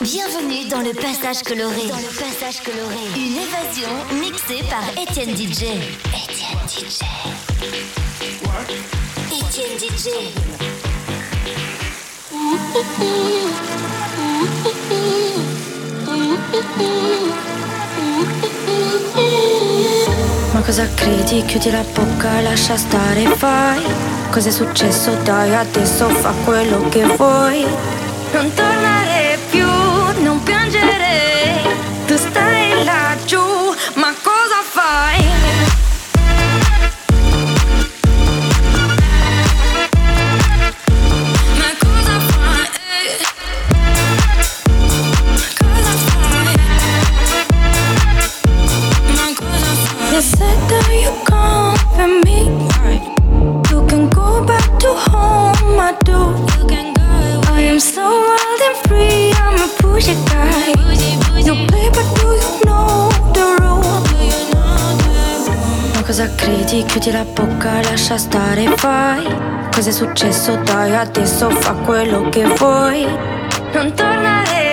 Bienvenue dans le passage coloré. Dans le passage coloré. Une évasion mixée par Étienne DJ. Étienne DJ. Étienne DJ. Ma cosa credi? Chiudi la bocca, lascia stare, vai. Cos'è successo? Dai, adesso fa quello che vuoi. Non tornare più, non piangere. Tu stai laggiù, ma cosa fai? Ma cosa fai? Cosa fai? Ma cosa fai? You said that you comfort me. You can go back to home, I do. You can go. I am so wild and free. I'm a pushy guy. You play, but do you know the rule? Ma cosa credi? Chiudi la bocca, lascia stare, vai. Cos'è successo? Dai, adesso fa quello che vuoi. Non tornare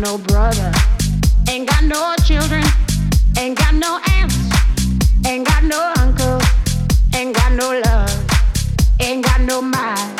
got no brother, ain't got no children, ain't got no aunts, ain't got no uncle, ain't got no love, ain't got no mind.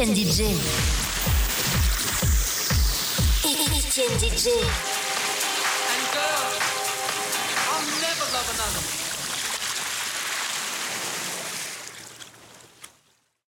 Weekend DJ.